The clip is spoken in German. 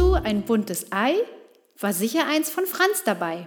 du ein buntes Ei? War sicher eins von Franz dabei.